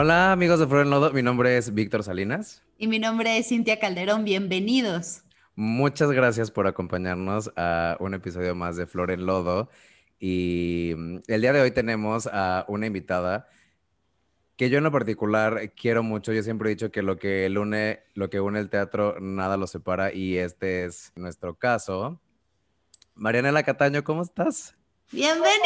Hola amigos de Flor en Lodo, mi nombre es Víctor Salinas. Y mi nombre es Cintia Calderón, bienvenidos. Muchas gracias por acompañarnos a un episodio más de Flor en Lodo. Y mm, el día de hoy tenemos a una invitada que yo en lo particular quiero mucho. Yo siempre he dicho que lo que une, lo que une el teatro, nada lo separa y este es nuestro caso. Marianela Cataño, ¿cómo estás? ¡Bienvenida!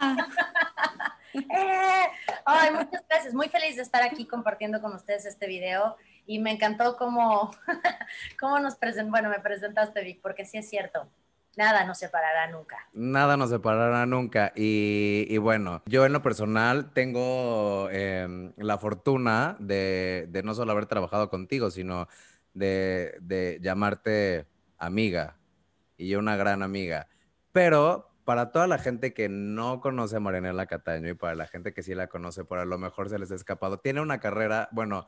Eh, ay, muchas gracias. Muy feliz de estar aquí compartiendo con ustedes este video y me encantó cómo, cómo nos presentaste, bueno, me presentaste, Vic, porque sí es cierto. Nada nos separará nunca. Nada nos separará nunca. Y, bueno, yo en lo personal tengo em, la fortuna de, de, no solo haber trabajado contigo, sino de, de llamarte amiga y una gran amiga. Pero para toda la gente que no conoce a Marianela Cataño y para la gente que sí la conoce, por a lo mejor se les ha escapado, tiene una carrera, bueno,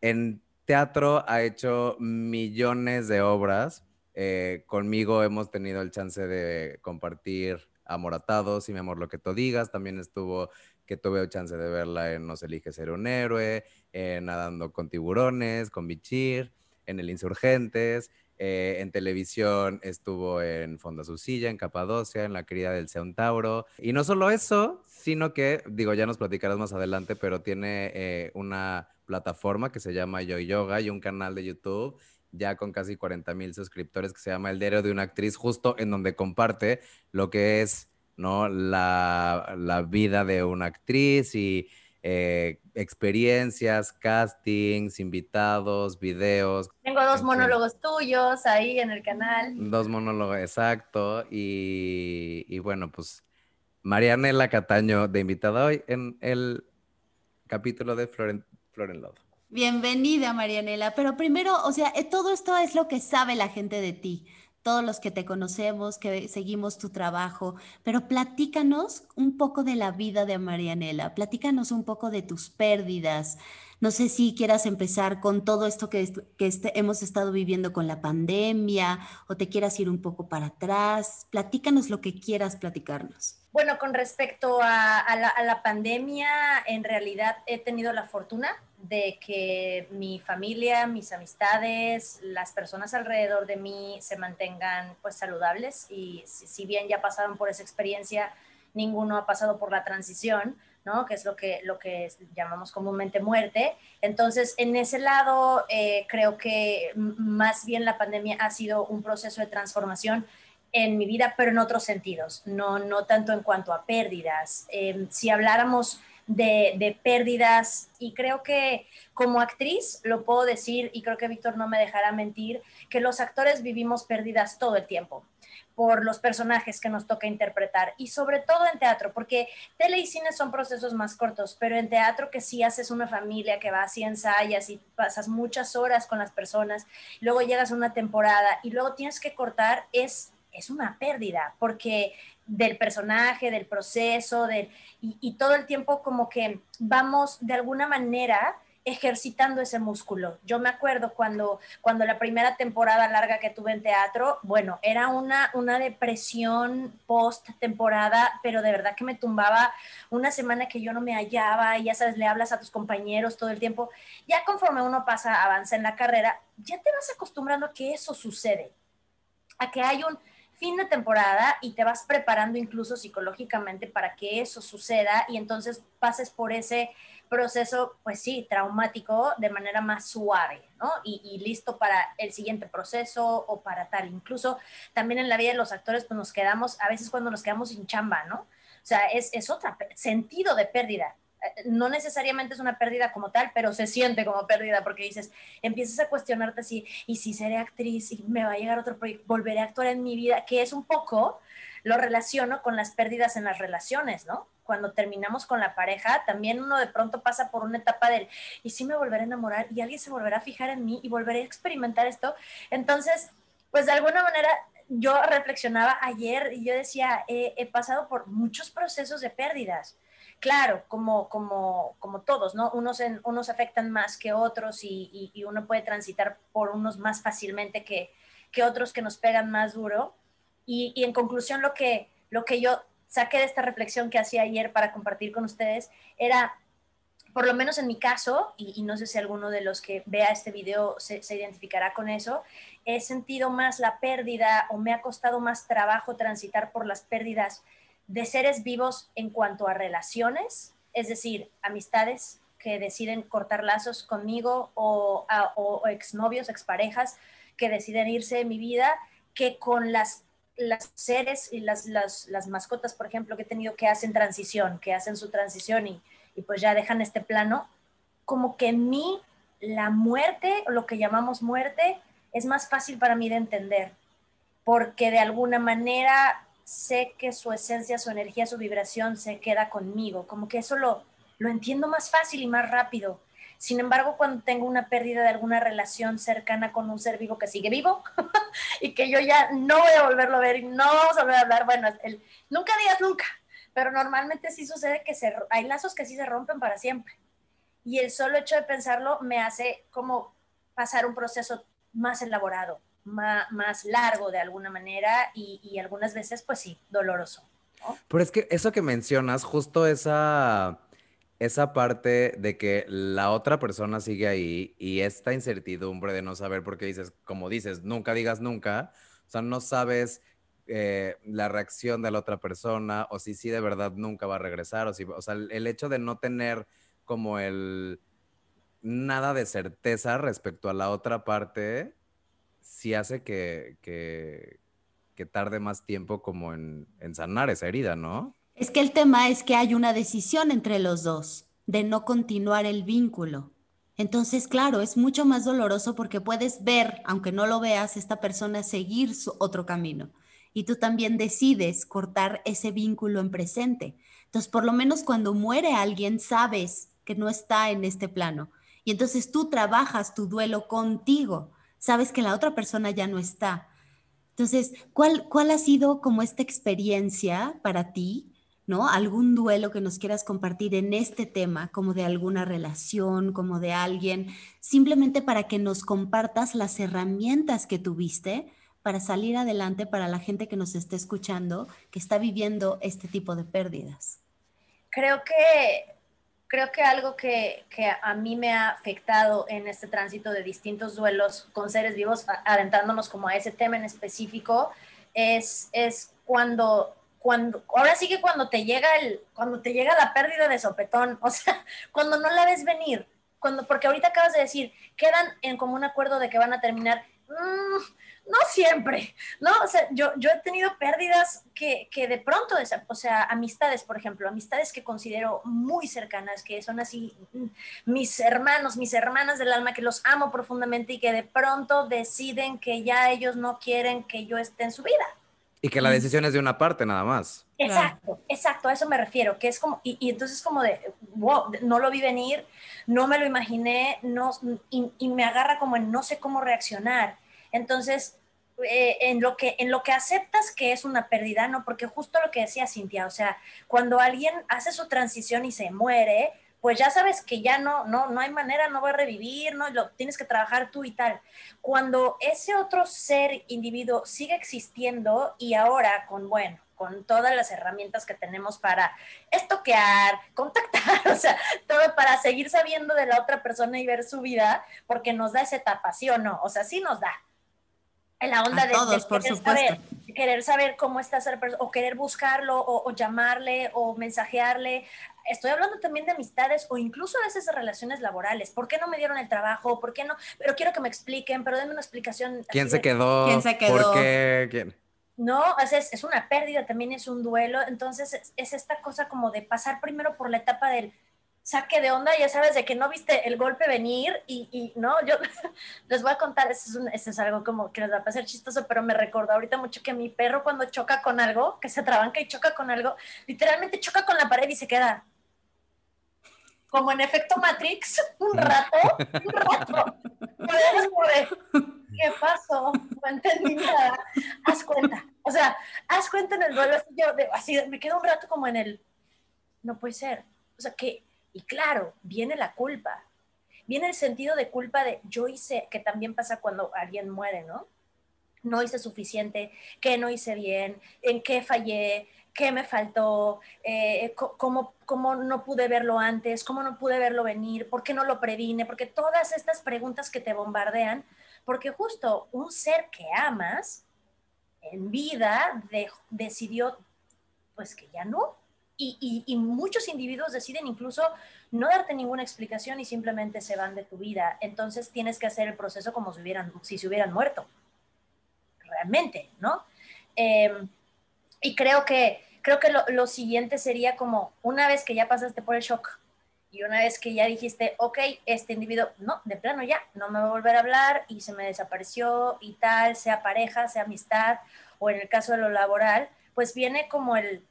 en teatro ha hecho millones de obras. Eh, conmigo hemos tenido el chance de compartir Amoratados y Mi Amor Lo Que Tú Digas. También estuvo que tuve el chance de verla en Nos Elige Ser un Héroe, Nadando con Tiburones, con Bichir, en El Insurgentes. Eh, en televisión estuvo en Fonda Su Silla, en Capadocia, en La Querida del Tauro. Y no solo eso, sino que, digo, ya nos platicarás más adelante, pero tiene eh, una plataforma que se llama Yo Yoga y un canal de YouTube ya con casi 40 mil suscriptores que se llama El Diario de una Actriz, justo en donde comparte lo que es ¿no? la, la vida de una actriz y eh, experiencias, castings, invitados, videos. Tengo dos monólogos tuyos ahí en el canal. Dos monólogos, exacto. Y, bueno, pues Marianela Cataño de invitada hoy en el capítulo de Flor en, Lodo. Bienvenida, Marianela. Pero primero, o sea, eh, todo esto es lo que sabe la gente de ti todos los que te conocemos, que seguimos tu trabajo, pero platícanos un poco de la vida de Marianela, platícanos un poco de tus pérdidas. No sé si quieras empezar con todo esto que, que este, hemos estado viviendo con la pandemia o te quieras ir un poco para atrás. Platícanos lo que quieras platicarnos. Bueno, con respecto a, la, a la pandemia, en realidad he tenido la fortuna de que mi familia, mis amistades, las personas alrededor de mí se mantengan pues saludables y si, bien ya pasaron por esa experiencia, ninguno ha pasado por la transición, ¿no? Que es lo que, lo que llamamos comúnmente muerte. Entonces, en ese lado, eh, creo que más bien la pandemia ha sido un proceso de transformación en mi vida, pero en otros sentidos, no, no tanto en cuanto a pérdidas. Em, si habláramos de, pérdidas y creo que como actriz lo puedo decir y creo que Víctor no me dejará mentir, que los actores vivimos pérdidas todo el tiempo por los personajes que nos toca interpretar y sobre todo en teatro, porque tele y cine son procesos más cortos, pero en teatro que sí haces una familia que va así ensayas y pasas muchas horas con las personas, luego llegas a una temporada y luego tienes que cortar, es, es una pérdida, porque del personaje, del proceso, del, y, todo el tiempo como que vamos de alguna manera ejercitando ese músculo. Yo me acuerdo cuando, cuando la primera temporada larga que tuve en teatro, bueno, era una, una depresión post temporada, pero de verdad que me tumbaba una semana que yo no me hallaba y ya sabes, le hablas a tus compañeros todo el tiempo. Ya conforme uno pasa, avanza en la carrera, ya te vas acostumbrando a que eso sucede, a que hay un fin de temporada y te vas preparando incluso psicológicamente para que eso suceda y entonces pases por ese proceso, pues sí, traumático de manera más suave, ¿no? Y, listo para el siguiente proceso o para tal. Incluso también en la vida de los actores, pues nos quedamos, a veces cuando nos quedamos sin chamba, ¿no? O sea, es, es otro sentido de pérdida no necesariamente es una pérdida como tal, pero se siente como pérdida porque dices, empiezas a cuestionarte si, y si seré actriz y me va a llegar otro proyecto, volveré a actuar en mi vida, que es un poco, lo relaciono con las pérdidas en las relaciones, ¿no? Cuando terminamos con la pareja, también uno de pronto pasa por una etapa del, y si me volveré a enamorar y alguien se volverá a fijar en mí y volveré a experimentar esto. Entonces, pues de alguna manera yo reflexionaba ayer y yo decía, he pasado por muchos procesos de pérdidas claro, como, como, como todos, ¿no? Unos, en, unos afectan más que otros y, y, uno puede transitar por unos más fácilmente que, que otros que nos pegan más duro. Y, y, en conclusión, lo que, lo que yo saqué de esta reflexión que hacía ayer para compartir con ustedes era por lo menos en mi caso, y, no sé si alguno de los que vea este video se, se, identificará con eso, he sentido más la pérdida o me ha costado más trabajo transitar por las pérdidas de seres vivos en cuanto a relaciones, es decir, amistades que deciden cortar lazos conmigo o, o exnovios, exparejas que deciden irse de mi vida, que con las, las seres y las, las, mascotas, por ejemplo, que he tenido que hacen transición, que hacen su transición y y pues ya dejan este plano, como que en mí la muerte, o lo que llamamos muerte, es más fácil para mí de entender, porque de alguna manera sé que su esencia, su energía, su vibración se queda conmigo, como que eso lo, lo entiendo más fácil y más rápido. Sin embargo, cuando tengo una pérdida de alguna relación cercana con un ser vivo que sigue vivo y que yo ya no voy a volverlo a ver y no vamos a volver a hablar, bueno, nunca digas nunca, pero normalmente sí sucede que hay lazos que sí se rompen para siempre. Y el solo hecho de pensarlo me hace como pasar un proceso más elaborado, más, largo de alguna manera y, algunas veces, pues sí, doloroso. Pero es que eso que mencionas, justo esa, esa parte de que la otra persona sigue ahí y esta incertidumbre de no saber, porque dices, como dices, nunca digas nunca, o sea, no sabes eh, la reacción de la otra persona o si sí de verdad nunca va a regresar o si, o sea, el, hecho de no tener como el nada de certeza respecto a la otra parte, sí hace que, que, tarde más tiempo como en, en sanar esa herida, ¿no? Es que el tema es que hay una decisión entre los dos de no continuar el vínculo. Entonces, claro, es mucho más doloroso porque puedes ver, aunque no lo veas, esta persona seguir su otro camino y tú también decides cortar ese vínculo en presente. Entonces, por lo menos cuando muere alguien, sabes que no está en este plano. Y entonces tú trabajas tu duelo contigo. Sabes que la otra persona ya no está. Entonces, ¿cuál, cuál ha sido como esta experiencia para ti? ¿No? ¿Algún duelo que nos quieras compartir en este tema, como de alguna relación, como de alguien, simplemente para que nos compartas las herramientas que tuviste para salir adelante para la gente que nos esté escuchando, que está viviendo este tipo de pérdidas? Creo que, creo que algo que, que a mí me ha afectado en este tránsito de distintos duelos con seres vivos, adentrándonos como a ese tema en específico, es, es cuando cuando, ahora sí que cuando te llega el, cuando te llega la pérdida de sopetón, o sea, cuando no la ves venir, cuando, porque ahorita acabas de decir, quedan en común acuerdo de que van a terminar, mm, no siempre, ¿no? O sea, yo, yo he tenido pérdidas que, que de pronto, o sea, amistades, por ejemplo, amistades que considero muy cercanas, que son así mm, mis hermanos, mis hermanas del alma, que los amo profundamente y que de pronto deciden que ya ellos no quieren que yo esté en su vida. Y que la decisión es de una parte nada más. Exacto, exacto, a eso me refiero, que es como, y, y entonces como de, wow, no lo vi venir, no me lo imaginé, no, y, y me agarra como en no sé cómo reaccionar entonces, eh, en, lo que, en lo que aceptas que es una pérdida, ¿no? Porque justo lo que decía Cintia, o sea, cuando alguien hace su transición y se muere, pues ya sabes que ya no, no, no hay manera, no va a revivir, ¿no? Lo tienes que trabajar tú y tal. Cuando ese otro ser, individuo, sigue existiendo y ahora con, bueno, con todas las herramientas que tenemos para estoquear, contactar, o sea, todo para seguir sabiendo de la otra persona y ver su vida, porque nos da esa etapa, ¿sí o no? O sea, sí nos da, en la onda de, querer, saber, querer, saber, cómo está esa persona, o querer buscarlo, o, llamarle, o mensajearle. Estoy hablando también de amistades o incluso a veces de relaciones laborales. ¿Por qué no me dieron el trabajo? ¿Por qué no? Pero quiero que me expliquen, pero denme una explicación. ¿Quién se quedó? ¿Quién se quedó? ¿Por qué? ¿Quién? No, es, es una pérdida, también es un duelo. Entonces es, es esta cosa como de pasar primero por la etapa del saque de onda, ya sabes, de que no viste el golpe venir y, y no, yo les voy a contar, eso es, algo como que les va a pasar chistoso, pero me recordó ahorita mucho que mi perro cuando choca con algo, que se trabanca y choca con algo, literalmente choca con la pared y se queda. Como en efecto Matrix, un rato, un rato. ¿Qué pasó? No entendí nada. Haz cuenta. O sea, haz cuenta en el duelo. Yo así me quedo un rato como en el. No puede ser. O sea, que y claro, viene la culpa. Viene el sentido de culpa de yo hice, que también pasa cuando alguien muere, ¿no? No hice suficiente, qué no hice bien, en qué fallé, qué me faltó, eh, cómo, cómo, no pude verlo antes, cómo no pude verlo venir, por qué no lo previne, porque todas estas preguntas que te bombardean, porque justo un ser que amas en vida decidió pues que ya no. Y, muchos individuos deciden incluso no darte ninguna explicación y simplemente se van de tu vida. Entonces tienes que hacer el proceso como si, hubieran, si se hubieran muerto. Realmente, ¿no? Em, y creo que, creo que lo, lo, siguiente sería como una vez que ya pasaste por el shock y una vez que ya dijiste, ok, este individuo, no, de plano ya, no me va a volver a hablar y se me desapareció y tal, sea pareja, sea amistad o en el caso de lo laboral, pues viene como el,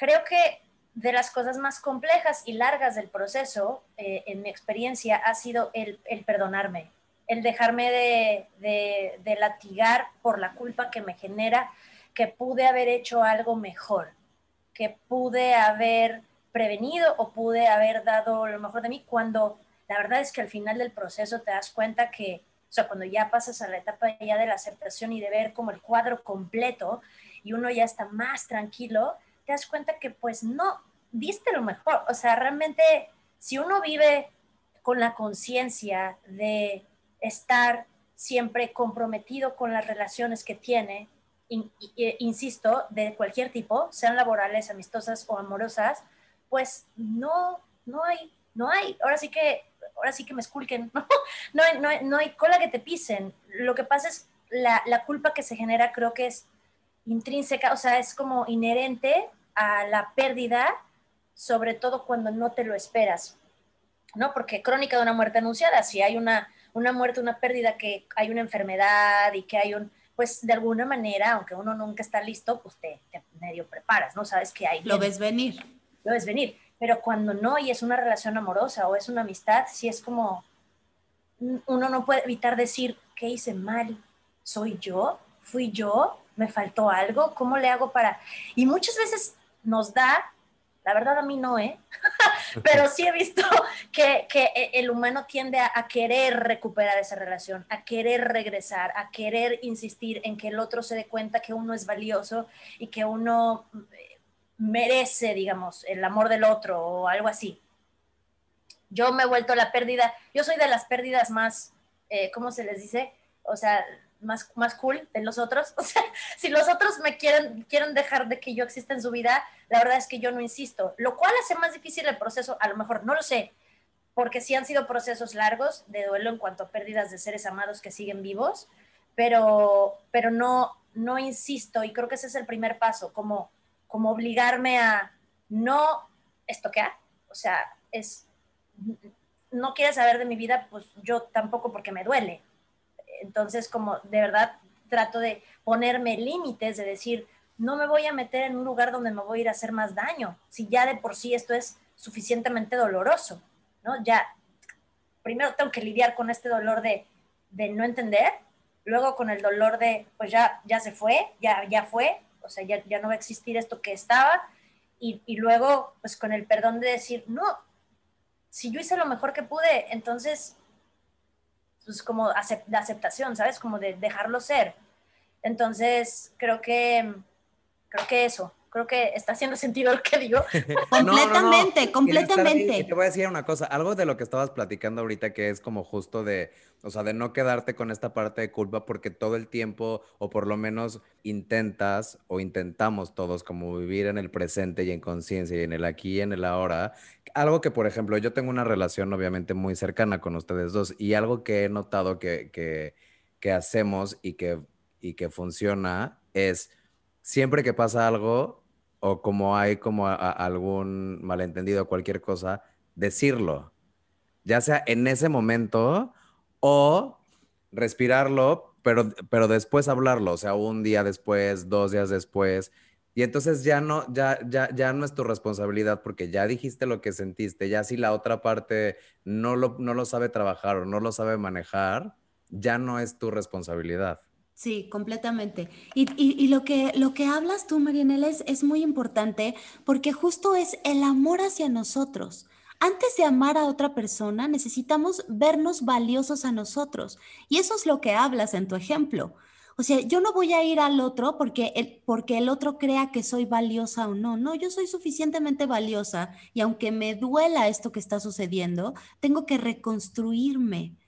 creo que de las cosas más complejas y largas del proceso, eh, en mi experiencia, ha sido el, el perdonarme, el dejarme de, de, de latigar por la culpa que me genera que pude haber hecho algo mejor, que pude haber prevenido o pude haber dado lo mejor de mí cuando la verdad es que al final del proceso te das cuenta que, o sea, cuando ya pasas a la etapa ya de la aceptación y de ver como el cuadro completo y uno ya está más tranquilo, te das cuenta que pues no, diste lo mejor. O sea, realmente si uno vive con la conciencia de estar siempre comprometido con las relaciones que tiene, insisto, de cualquier tipo, sean laborales, amistosas o amorosas, pues no, no hay, no hay, ahora sí que, ahora sí que me esculquen, no, no, hay, no, hay, no hay cola que te pisen. Lo que pasa es la, la culpa que se genera creo que es intrínseca, o sea, es como inherente a la pérdida, sobre todo cuando no te lo esperas, ¿no? Porque crónica de una muerte anunciada, si hay una, una muerte, una pérdida, que hay una enfermedad y que hay un, pues de alguna manera, aunque uno nunca está listo, pues te, medio preparas, ¿no? Sabes que hay... Lo ves venir. Lo ves venir. Pero cuando no y es una relación amorosa o es una amistad, sí es como, uno no puede evitar decir, ¿qué hice mal? ¿Soy yo? ¿Fui yo? ¿Me faltó algo? ¿Cómo le hago para...? Y muchas veces nos da la verdad a mí no, ¿eh? Pero sí he visto que, que el humano tiende a, querer recuperar esa relación, a querer regresar, a querer insistir en que el otro se dé cuenta que uno es valioso y que uno eh, merece, digamos, el amor del otro o algo así. Yo me he vuelto la pérdida, yo soy de las pérdidas más, eh, ¿cómo se les dice? O sea, más, más cool de los otros. O sea, si los otros me quieren, quieren dejar de que yo exista en su vida, la verdad es que yo no insisto, lo cual hace más difícil el proceso, a lo mejor, no lo sé, porque sí han sido procesos largos de duelo en cuanto a pérdidas de seres amados que siguen vivos, pero, pero no, no insisto y creo que ese es el primer paso, como, como obligarme a no estoquear, o sea, es, no quieres saber de mi vida, pues yo tampoco porque me duele, entonces, como de verdad trato de ponerme límites, de decir, no me voy a meter en un lugar donde me voy a ir a hacer más daño, si ya de por sí esto es suficientemente doloroso, ¿no? Ya, primero tengo que lidiar con este dolor de, no entender, luego con el dolor de, pues ya, ya se fue, ya, ya fue, o sea, ya, ya no va a existir esto que estaba, y, y luego, pues con el perdón de decir, no, si yo hice lo mejor que pude, entonces pues como de aceptación, ¿sabes? Como de dejarlo ser. Entonces, creo que, creo que eso, creo que está haciendo sentido lo que digo. completamente, completamente. te voy a decir una cosa, algo de lo que estabas platicando ahorita que es como justo de, o sea, de no quedarte con esta parte de culpa porque todo el tiempo, o por lo menos intentas o intentamos todos como vivir en el presente y en conciencia y en el aquí y en el ahora, algo que, por ejemplo, yo tengo una relación obviamente muy cercana con ustedes dos y algo que he notado que, que, que hacemos y que, y que funciona es siempre que pasa algo o como hay como algún malentendido o cualquier cosa, decirlo, ya sea en ese momento o respirarlo, pero, pero después hablarlo, o sea, un día después, dos días después, y entonces ya no, ya, ya, ya no es tu responsabilidad porque ya dijiste lo que sentiste, ya si la otra parte no lo, no lo sabe trabajar o no lo sabe manejar, ya no es tu responsabilidad. Sí, completamente. Y, lo, que, lo que hablas tú, Marianela, es, es muy importante porque justo es el amor hacia nosotros. Antes de amar a otra persona, necesitamos vernos valiosos a nosotros. Y eso es lo que hablas en tu ejemplo. O sea, yo no voy a ir al otro porque el, porque el otro crea que soy valiosa o no. No, yo soy suficientemente valiosa y aunque me duela esto que está sucediendo, tengo que reconstruirme.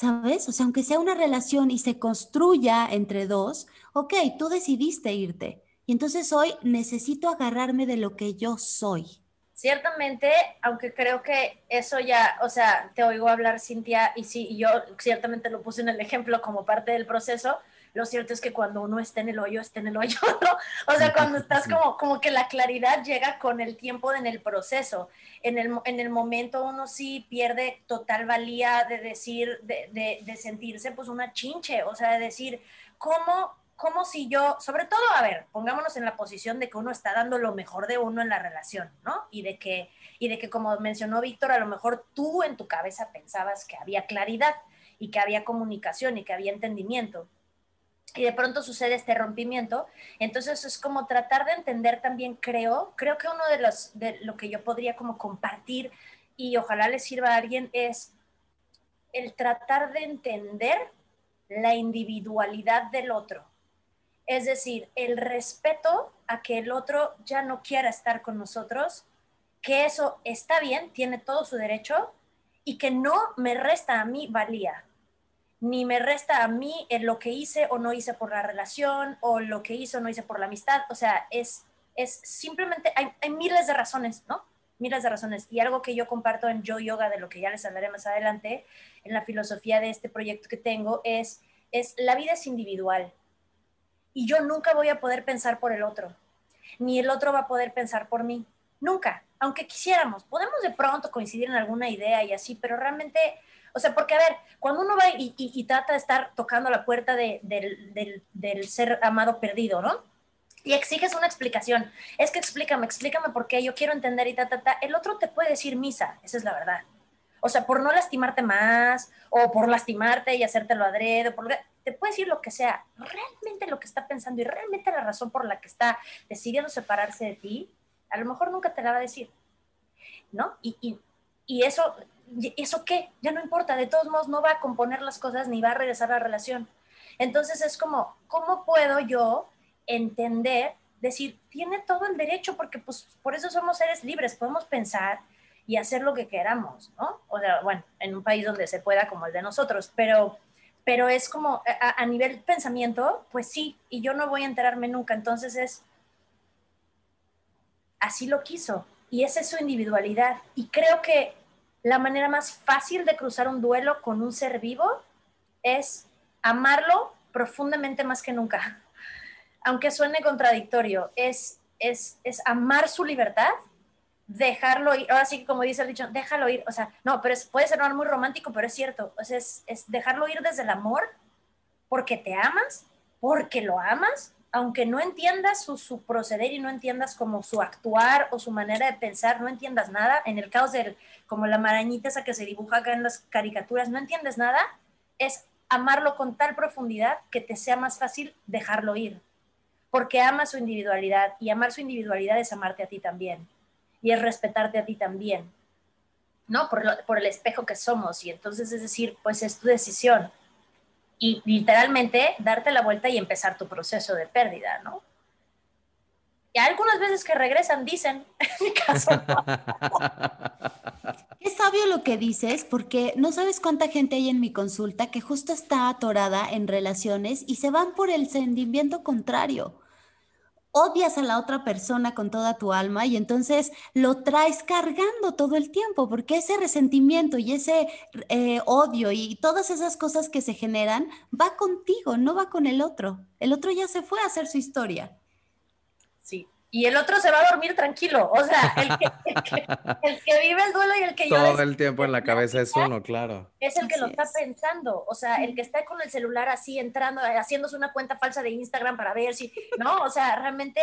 ¿Sabes? O sea, aunque sea una relación y se construya entre dos, ok, tú decidiste irte. Y entonces hoy necesito agarrarme de lo que yo soy. Ciertamente, aunque creo que eso ya, o sea, te oigo hablar, Cintia, y sí, yo ciertamente lo puse en el ejemplo como parte del proceso, lo cierto es que cuando uno está en el hoyo, está en el hoyo, ¿no? O sea, cuando estás como, como que la claridad llega con el tiempo en el proceso. En el, en el momento uno sí pierde total valía de decir, de, de, de sentirse pues una chinche, o sea, de decir, ¿cómo como si yo, sobre todo, a ver, pongámonos en la posición de que uno está dando lo mejor de uno en la relación, ¿no? Y de que, y de que como mencionó Víctor, a lo mejor tú en tu cabeza pensabas que había claridad y que había comunicación y que había entendimiento. Y de pronto sucede este rompimiento. Entonces es como tratar de entender también, creo, creo que uno de los, de lo que yo podría como compartir y ojalá le sirva a alguien es el tratar de entender la individualidad del otro es decir, el respeto a que el otro ya no quiera estar con nosotros, que eso está bien, tiene todo su derecho y que no me resta a mí valía, ni me resta a mí en lo que hice o no hice por la relación o lo que hice o no hice por la amistad. O sea, es, es simplemente, hay, hay miles de razones, ¿no? Miles de razones. Y algo que yo comparto en Yo Yoga, de lo que ya les hablaré más adelante, en la filosofía de este proyecto que tengo, es, es la vida es individual y yo nunca voy a poder pensar por el otro, ni el otro va a poder pensar por mí, nunca, aunque quisiéramos, podemos de pronto coincidir en alguna idea y así, pero realmente, o sea, porque a ver, cuando uno va y, trata de estar tocando la puerta del, del ser amado perdido, ¿no? y exiges una explicación. Es que explícame, explícame por qué, yo quiero entender y ta, ta, ta. El otro te puede decir misa, esa es la verdad. O sea, por no lastimarte más, o por lastimarte y hacértelo adrede, por te puede decir lo que sea, realmente lo que está pensando y realmente la razón por la que está decidiendo separarse de ti, a lo mejor nunca te la va a decir, ¿no? Y, y, y eso, ¿eso qué? Ya no importa, de todos modos no va a componer las cosas ni va a regresar a la relación. Entonces es como, ¿cómo puedo yo entender, decir, tiene todo el derecho, porque pues por eso somos seres libres, podemos pensar y hacer lo que queramos, ¿no? O sea, bueno, en un país donde se pueda como el de nosotros, pero pero es como a, nivel pensamiento, pues sí, y yo no voy a enterarme nunca, entonces es, así lo quiso, y esa es su individualidad, y creo que la manera más fácil de cruzar un duelo con un ser vivo es amarlo profundamente más que nunca, aunque suene contradictorio, es, es, es amar su libertad dejarlo ir, ahora sí como dice el dicho, déjalo ir, o sea, no, pero puede ser muy romántico, pero es cierto, o sea, es, dejarlo ir desde el amor, porque te amas, porque lo amas, aunque no entiendas su, proceder y no entiendas como su actuar o su manera de pensar, no entiendas nada, en el caos del, como la marañita esa que se dibuja acá en las caricaturas, no entiendes nada, es amarlo con tal profundidad que te sea más fácil dejarlo ir, porque ama su individualidad y amar su individualidad es amarte a ti también y es respetarte a ti también, ¿no? Por, por el espejo que somos. Y entonces es decir, pues es tu decisión. Y literalmente darte la vuelta y empezar tu proceso de pérdida, ¿no? Y algunas veces que regresan dicen, en mi caso. Es sabio lo que dices, porque no sabes cuánta gente hay en mi consulta que justo está atorada en relaciones y se van por el sentimiento contrario odias a la otra persona con toda tu alma y entonces lo traes cargando todo el tiempo, porque ese resentimiento y ese eh, odio y todas esas cosas que se generan va contigo, no va con el otro. El otro ya se fue a hacer su historia. Sí, y el otro se va a dormir tranquilo. O sea, el que, vive el duelo y el que Todo el tiempo en la cabeza es uno, claro. Es el que lo está pensando. O sea, el que está con el celular así entrando, haciéndose una cuenta falsa de Instagram para ver si. No, o sea, realmente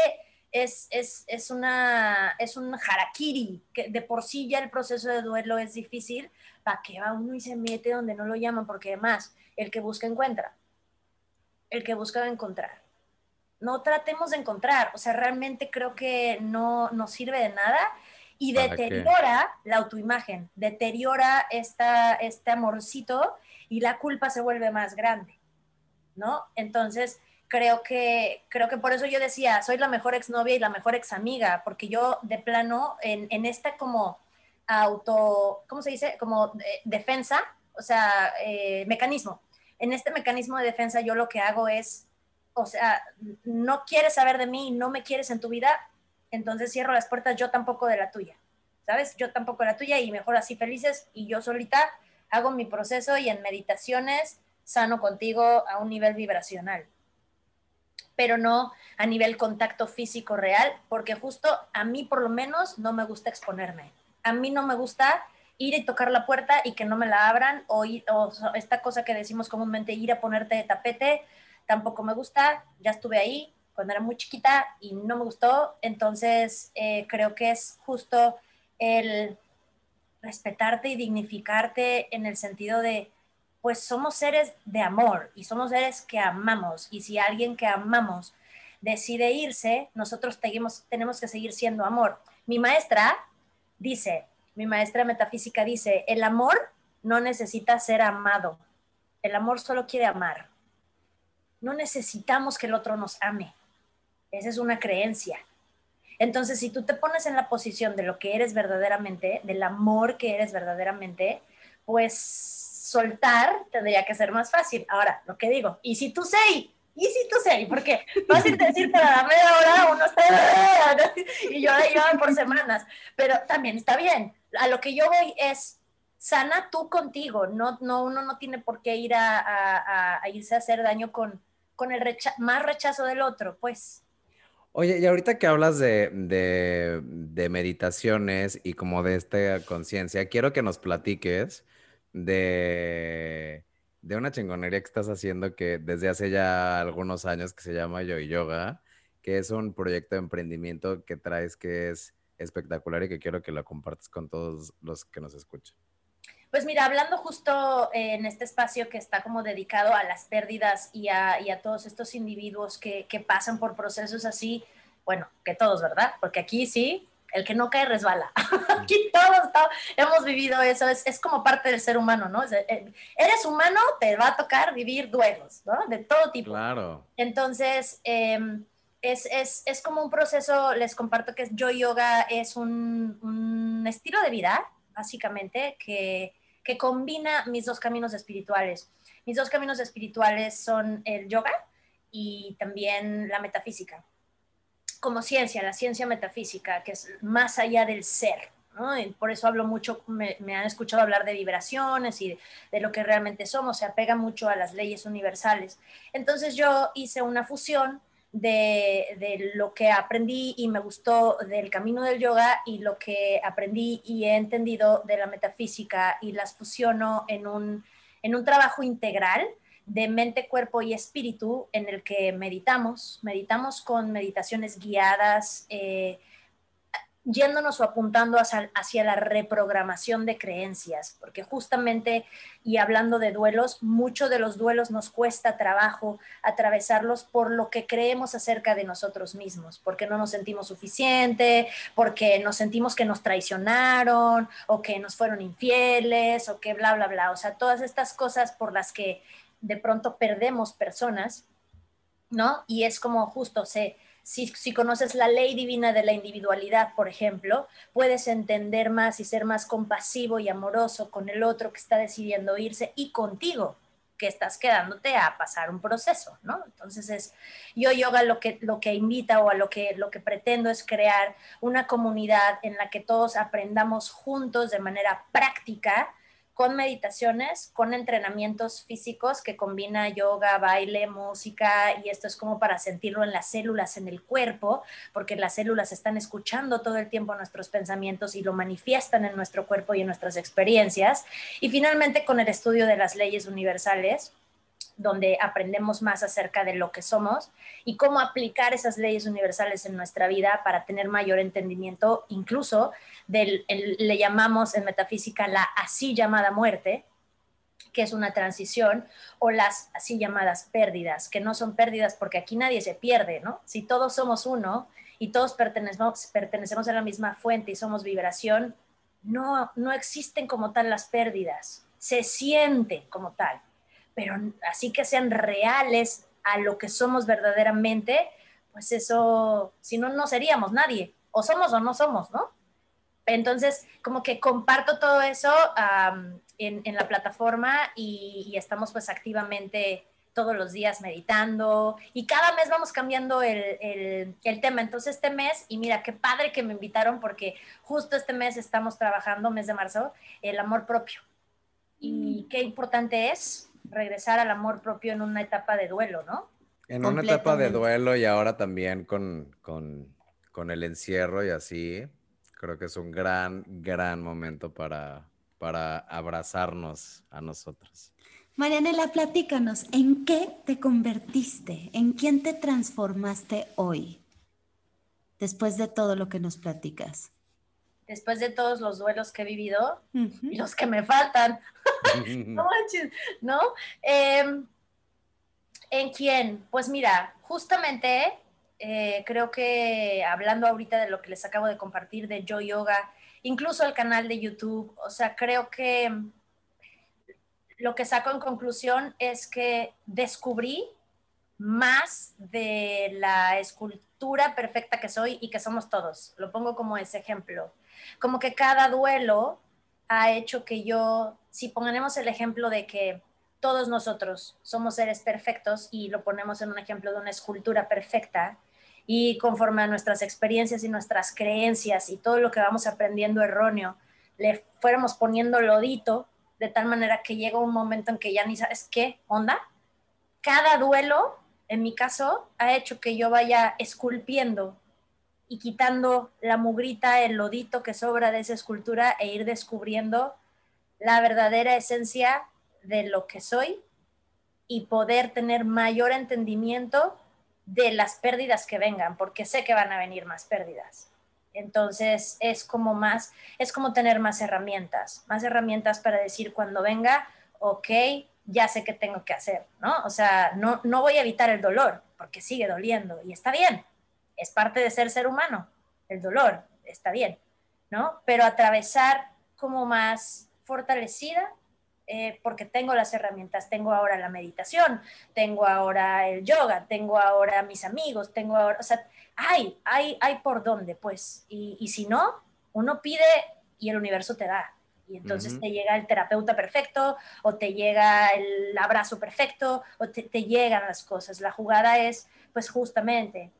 es, es, es, una, es un harakiri, que de por sí ya el proceso de duelo es difícil. ¿Para que va uno y se mete donde no lo llaman? Porque además, el que busca encuentra. El que busca va a encontrar no tratemos de encontrar, o sea, realmente creo que no nos sirve de nada y deteriora la autoimagen, deteriora esta, este amorcito y la culpa se vuelve más grande. ¿no? Entonces, creo que, creo que por eso yo decía, soy la mejor exnovia y la mejor examiga, porque yo de plano, en, en esta como auto, ¿cómo se dice? Como eh, defensa, o sea, eh, mecanismo. En este mecanismo de defensa yo lo que hago es, o sea, no quieres saber de mí, no me quieres en tu vida, entonces cierro las puertas yo tampoco de la tuya, ¿sabes? Yo tampoco de la tuya y mejor así felices y yo solita hago mi proceso y en meditaciones sano contigo a un nivel vibracional pero no a nivel contacto físico real, porque justo a mí por lo menos no me gusta exponerme. A mí no me gusta ir y tocar la puerta y que no me la abran o, o esta cosa que decimos comúnmente ir a ponerte de tapete, tampoco me gusta, ya estuve ahí cuando era muy chiquita y no me gustó, entonces eh, creo que es justo el respetarte y dignificarte en el sentido de pues somos seres de amor y somos seres que amamos. Y si alguien que amamos decide irse, nosotros tenemos que seguir siendo amor. Mi maestra dice, mi maestra metafísica dice, el amor no necesita ser amado. El amor solo quiere amar. No necesitamos que el otro nos ame. Esa es una creencia. Entonces, si tú te pones en la posición de lo que eres verdaderamente, del amor que eres verdaderamente, pues soltar tendría que ser más fácil. Ahora, lo que digo, y si tú sé, y si tú sé, porque fácil decir para la media hora uno está y yo ahí por semanas, pero también está bien. A lo que yo voy es sana tú contigo, no, no uno no tiene por qué ir a, irse a hacer daño con, con el más rechazo del otro, pues. Oye, y ahorita que hablas de, de, de meditaciones y como de esta conciencia, quiero que nos platiques de, de una chingonería que estás haciendo que desde hace ya algunos años que se llama Yo Yoga, que es un proyecto de emprendimiento que traes que es espectacular y que quiero que lo compartas con todos los que nos escuchan. Pues mira, hablando justo en este espacio que está como dedicado a las pérdidas y a, y a todos estos individuos que, que, pasan por procesos así, bueno, que todos, ¿verdad? Porque aquí sí, el que no cae resbala. Aquí todos, hemos vivido eso, es, es, como parte del ser humano, ¿no? Eh, eres humano, te va a tocar vivir duelos, ¿no? De todo tipo. Claro. Entonces, em, es, es, es, como un proceso, les comparto que yo yoga es un, un estilo de vida, básicamente, que, que combina mis dos caminos espirituales. Mis dos caminos espirituales son el yoga y también la metafísica como ciencia, la ciencia metafísica, que es más allá del ser. Y por eso hablo mucho, me, han escuchado hablar de vibraciones y de, lo que realmente somos, se apega mucho a las leyes universales. Entonces yo hice una fusión de, de, lo que aprendí y me gustó del camino del yoga y lo que aprendí y he entendido de la metafísica y las fusiono en un, en un trabajo integral de mente, cuerpo y espíritu en el que meditamos, meditamos con meditaciones guiadas, eh, yéndonos o apuntando hacia, la reprogramación de creencias, porque justamente, y hablando de duelos, mucho de los duelos nos cuesta trabajo atravesarlos por lo que creemos acerca de nosotros mismos, porque no nos sentimos suficiente, porque nos sentimos que nos traicionaron o que nos fueron infieles o que bla, bla, bla. O sea, todas estas cosas por las que de pronto perdemos personas, ¿no? Y es como justo, sé, si, conoces la ley divina de la individualidad, por ejemplo, puedes entender más y ser más compasivo y amoroso con el otro que está decidiendo irse y contigo, que estás quedándote a pasar un proceso, ¿no? Entonces es yo yoga lo que lo que invita o a lo que lo que pretendo es crear una comunidad en la que todos aprendamos juntos de manera práctica con meditaciones, con entrenamientos físicos que combina yoga, baile, música y esto es como para sentirlo en las células, en el cuerpo, porque las células están escuchando todo el tiempo nuestros pensamientos y lo manifiestan en nuestro cuerpo y en nuestras experiencias. Y finalmente con el estudio de las leyes universales, donde aprendemos más acerca de lo que somos y cómo aplicar esas leyes universales en nuestra vida para tener mayor entendimiento, incluso del, le llamamos en metafísica la así llamada muerte, que es una transición, o las así llamadas pérdidas, que no son pérdidas porque aquí nadie se pierde, ¿no? Si todos somos uno y todos pertenecemos, pertenecemos a la misma fuente y somos vibración, no, no existen como tal las pérdidas, se sienten como tal pero así que sean reales a lo que somos verdaderamente, pues eso, si no, no seríamos nadie, o somos o no somos, ¿no? Entonces, como que comparto todo eso en, la plataforma y, estamos pues activamente todos los días meditando y cada mes vamos cambiando el, tema. Entonces este mes, y mira, qué padre que me invitaron porque justo este mes estamos trabajando, mes de marzo, el amor propio. Y mm. qué importante es regresar al amor propio en una etapa de duelo, ¿no? En una etapa de duelo y ahora también con, con, con el encierro y así, creo que es un gran, gran momento para, para abrazarnos a nosotros. Marianela, platícanos, ¿en qué te convertiste? ¿En quién te transformaste hoy? Después de todo lo que nos platicas. Después de todos los duelos que he vivido y los que me faltan. no ¿no? Em, ¿En quién? Pues mira, justamente eh, creo que hablando ahorita de lo que les acabo de compartir de Yo Yoga, incluso el canal de YouTube, o sea, creo que lo que saco en conclusión es que descubrí más de la escultura perfecta que soy y que somos todos. Lo pongo como ese ejemplo. Como que cada duelo ha hecho que yo, si ponemos el ejemplo de que todos nosotros somos seres perfectos y lo ponemos en un ejemplo de una escultura perfecta, y conforme a nuestras experiencias y nuestras creencias y todo lo que vamos aprendiendo erróneo, le fuéramos poniendo lodito de tal manera que llega un momento en que ya ni sabes qué onda. Cada duelo, en mi caso, ha hecho que yo vaya esculpiendo y quitando la mugrita, el lodito que sobra de esa escultura e ir descubriendo la verdadera esencia de lo que soy y poder tener mayor entendimiento de las pérdidas que vengan, porque sé que van a venir más pérdidas. Entonces es como más, es como tener más herramientas, más herramientas para decir cuando venga, ok, ya sé qué tengo que hacer, ¿no? O sea, no, no voy a evitar el dolor, porque sigue doliendo y está bien, es parte de ser ser humano, el dolor, está bien, ¿no? Pero atravesar como más fortalecida eh, porque tengo las herramientas, tengo ahora la meditación, tengo ahora el yoga, tengo ahora mis amigos, tengo ahora, o sea, hay, hay, hay por dónde, pues, y, si no, uno pide y el universo te da. Y entonces te llega el terapeuta perfecto, o te llega el abrazo perfecto, o te, te llegan las cosas. La jugada es, pues, justamente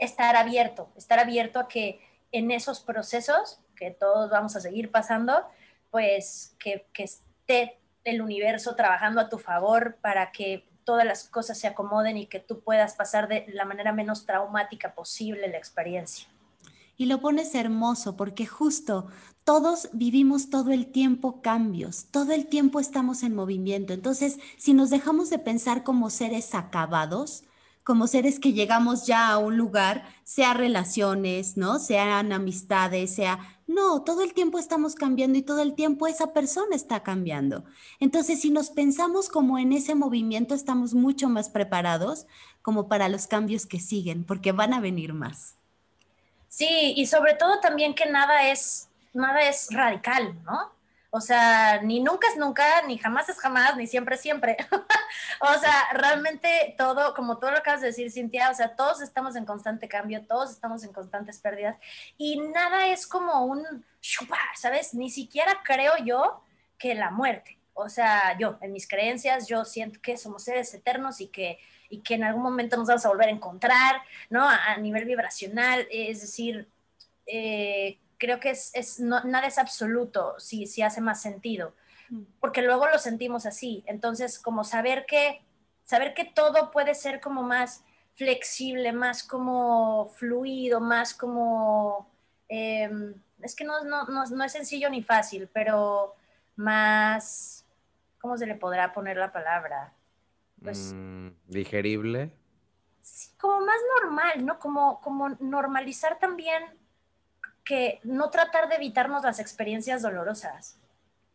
estar abierto, estar abierto a que en esos procesos que todos vamos a seguir pasando, pues que, que, el universo trabajando a tu favor para que todas las cosas se acomoden y que tú puedas pasar de la manera menos traumática posible la experiencia. Y lo pones hermoso porque justo todos vivimos todo el tiempo cambios, todo el tiempo estamos en movimiento. Entonces, si nos dejamos de pensar como seres acabados, como seres que llegamos ya a un lugar, sea relaciones, ¿no? Sean amistades, sea... No, todo el tiempo estamos cambiando y todo el tiempo esa persona está cambiando. Entonces, si nos pensamos como en ese movimiento, estamos mucho más preparados como para los cambios que siguen, porque van a venir más. Sí, y sobre todo también que nada es, nada es radical, ¿no? O sea, ni nunca es nunca, ni jamás es jamás, ni siempre es siempre. o sea, realmente todo, como todo lo acabas de decir, Cintia, o sea, todos estamos en constante cambio, todos estamos en constantes pérdidas y nada es como un ¿sabes? Ni siquiera creo yo que la muerte. O sea, yo, en mis creencias, yo siento que somos seres eternos y que, y que en algún momento nos vamos a volver a encontrar, ¿no? A, nivel vibracional, es decir, eh, creo que es, es nada es absoluto si, si hace más sentido, mm. porque luego lo sentimos así. Entonces, como saber que, saber que todo puede ser como más flexible, más como fluido, más como... Em, es que no, no, no, es sencillo ni fácil, pero más... ¿Cómo se le podrá poner la palabra? Pues, mm, digerible. Sí, como más normal, ¿no? Como, como normalizar también que no tratar de evitarnos las experiencias dolorosas.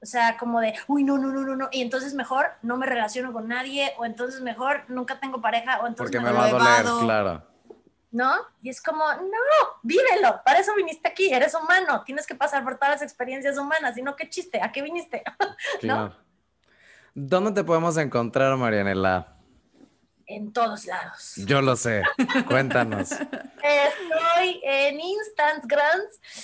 O sea, como de, uy, no, no, no, no, no, y entonces mejor no me relaciono con nadie, o entonces mejor nunca tengo pareja, o entonces Porque me, va a doler, claro. ¿No? Y es como, no, vívelo, para eso viniste aquí, eres humano, tienes que pasar por todas las experiencias humanas, y no, qué chiste, ¿a qué viniste? ¿No? ¿Dónde te podemos encontrar, Marianela? En todos lados. Yo lo sé. Cuéntanos. Estoy en Instagram.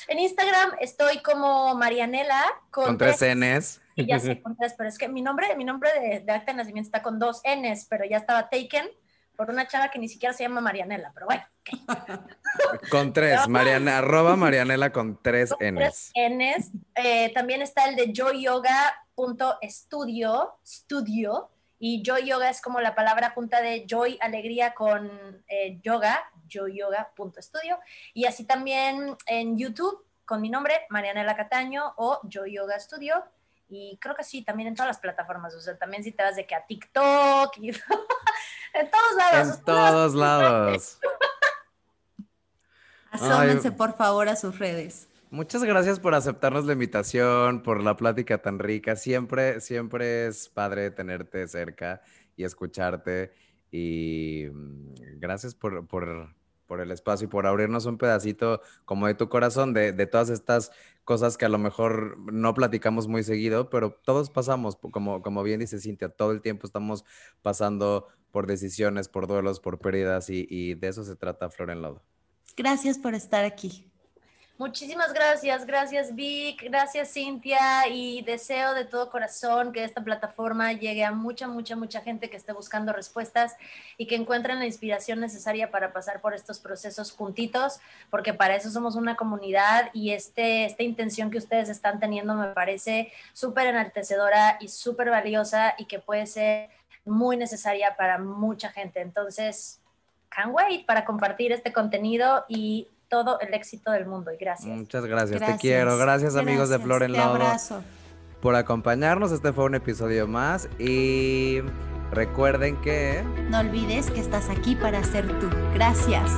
En Instagram estoy como Marianela con, tres, Ns. ya sé con tres, pero es que mi nombre, mi nombre de, de acta de nacimiento está con dos Ns, pero ya estaba taken por una chava que ni siquiera se llama Marianela, pero bueno. Con tres, Mariana, arroba Marianela con tres Ns. Ns. Eh, también está el de joyyoga.studio, studio, y joy yoga es como la palabra junta de joy, alegría con eh, yoga, joyyoga.studio, y así también en YouTube con mi nombre, Marianela Cataño o Joy Yoga Studio, y creo que sí, también en todas las plataformas, o sea, también si te vas de que a TikTok y en todos lados. En todos lados. Asómense por favor a sus redes. Muchas gracias por aceptarnos la invitación, por la plática tan rica. Siempre, siempre es padre tenerte cerca y escucharte. Y mm, gracias por, por, por el espacio y por abrirnos un pedacito como de tu corazón, de, de, todas estas cosas que a lo mejor no platicamos muy seguido, pero todos pasamos, como, como bien dice Cintia, todo el tiempo estamos pasando por decisiones, por duelos, por pérdidas y, y de eso se trata Flor en Lodo. Gracias por estar aquí. Muchísimas gracias, gracias Vic, gracias Cintia y deseo de todo corazón que esta plataforma llegue a mucha, mucha, mucha gente que esté buscando respuestas y que encuentren la inspiración necesaria para pasar por estos procesos juntitos, porque para eso somos una comunidad y este, esta intención que ustedes están teniendo me parece súper enaltecedora y súper valiosa y que puede ser muy necesaria para mucha gente. Entonces, can't wait para compartir este contenido y todo el éxito del mundo. Y gracias. Muchas gracias, te quiero. Gracias, amigos de Flor en Lodo. abrazo. Por acompañarnos. Este fue un episodio más y recuerden que... No olvides que estás aquí para ser tú. Gracias.